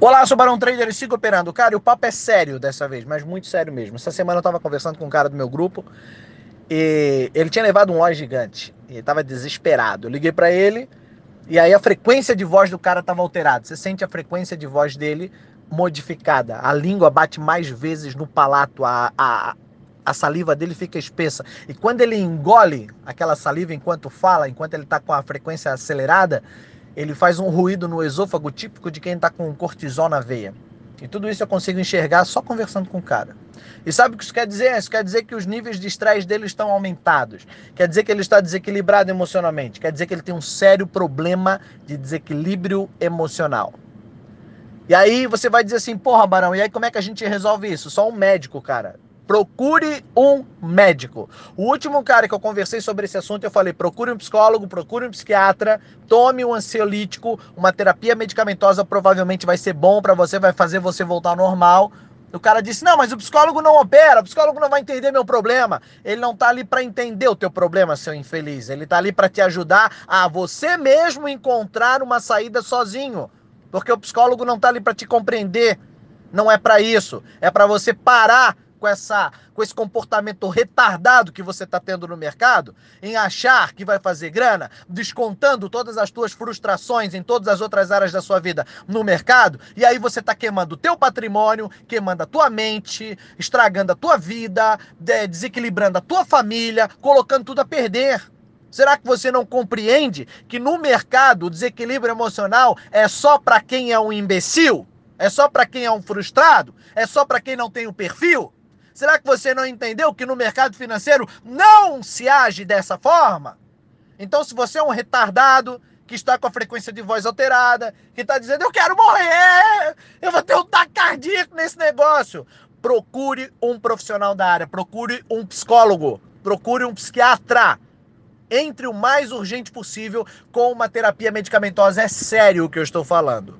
Olá, sou Barão Trader e sigo operando. Cara, o papo é sério dessa vez, mas muito sério mesmo. Essa semana eu tava conversando com um cara do meu grupo e ele tinha levado um loja gigante e tava desesperado. Eu liguei para ele e aí a frequência de voz do cara tava alterada. Você sente a frequência de voz dele modificada. A língua bate mais vezes no palato, a, a, a saliva dele fica espessa. E quando ele engole aquela saliva enquanto fala, enquanto ele tá com a frequência acelerada, ele faz um ruído no esôfago típico de quem está com cortisol na veia. E tudo isso eu consigo enxergar só conversando com o cara. E sabe o que isso quer dizer? Isso quer dizer que os níveis de estresse dele estão aumentados. Quer dizer que ele está desequilibrado emocionalmente. Quer dizer que ele tem um sério problema de desequilíbrio emocional. E aí você vai dizer assim, porra, Barão, e aí como é que a gente resolve isso? Só um médico, cara. Procure um médico. O último cara que eu conversei sobre esse assunto, eu falei: procure um psicólogo, procure um psiquiatra, tome um ansiolítico, uma terapia medicamentosa provavelmente vai ser bom para você, vai fazer você voltar ao normal. O cara disse: "Não, mas o psicólogo não opera, o psicólogo não vai entender meu problema. Ele não tá ali para entender o teu problema, seu infeliz. Ele tá ali para te ajudar a você mesmo encontrar uma saída sozinho. Porque o psicólogo não tá ali para te compreender. Não é para isso. É para você parar com, essa, com esse comportamento retardado que você está tendo no mercado, em achar que vai fazer grana, descontando todas as tuas frustrações em todas as outras áreas da sua vida no mercado, e aí você está queimando o teu patrimônio, queimando a tua mente, estragando a tua vida, desequilibrando a tua família, colocando tudo a perder. Será que você não compreende que no mercado o desequilíbrio emocional é só para quem é um imbecil? É só para quem é um frustrado? É só para quem não tem o um perfil? Será que você não entendeu que no mercado financeiro não se age dessa forma? Então, se você é um retardado que está com a frequência de voz alterada, que está dizendo eu quero morrer, eu vou ter um taquicardico nesse negócio, procure um profissional da área, procure um psicólogo, procure um psiquiatra. Entre o mais urgente possível com uma terapia medicamentosa. É sério o que eu estou falando.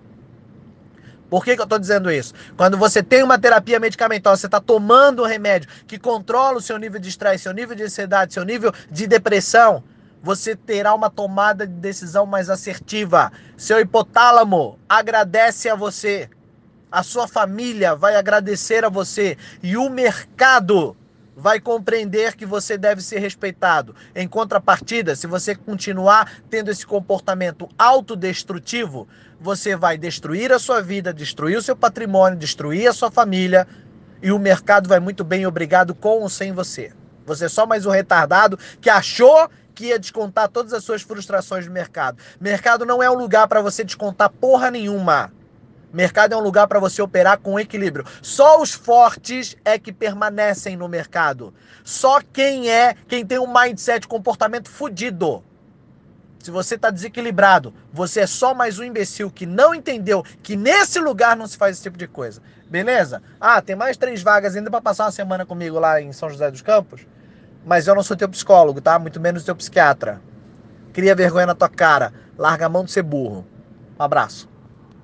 Por que, que eu estou dizendo isso? Quando você tem uma terapia medicamentosa, você está tomando um remédio que controla o seu nível de estresse, seu nível de ansiedade, seu nível de depressão, você terá uma tomada de decisão mais assertiva. Seu hipotálamo agradece a você. A sua família vai agradecer a você. E o mercado vai compreender que você deve ser respeitado. Em contrapartida, se você continuar tendo esse comportamento autodestrutivo, você vai destruir a sua vida, destruir o seu patrimônio, destruir a sua família e o mercado vai muito bem, obrigado com ou sem você. Você é só mais um retardado que achou que ia descontar todas as suas frustrações do mercado. Mercado não é um lugar para você descontar porra nenhuma. Mercado é um lugar para você operar com equilíbrio. Só os fortes é que permanecem no mercado. Só quem é, quem tem um mindset, comportamento fudido. Se você está desequilibrado, você é só mais um imbecil que não entendeu que nesse lugar não se faz esse tipo de coisa. Beleza? Ah, tem mais três vagas ainda para passar uma semana comigo lá em São José dos Campos. Mas eu não sou teu psicólogo, tá? Muito menos teu psiquiatra. Cria vergonha na tua cara. Larga a mão de ser burro. Um abraço.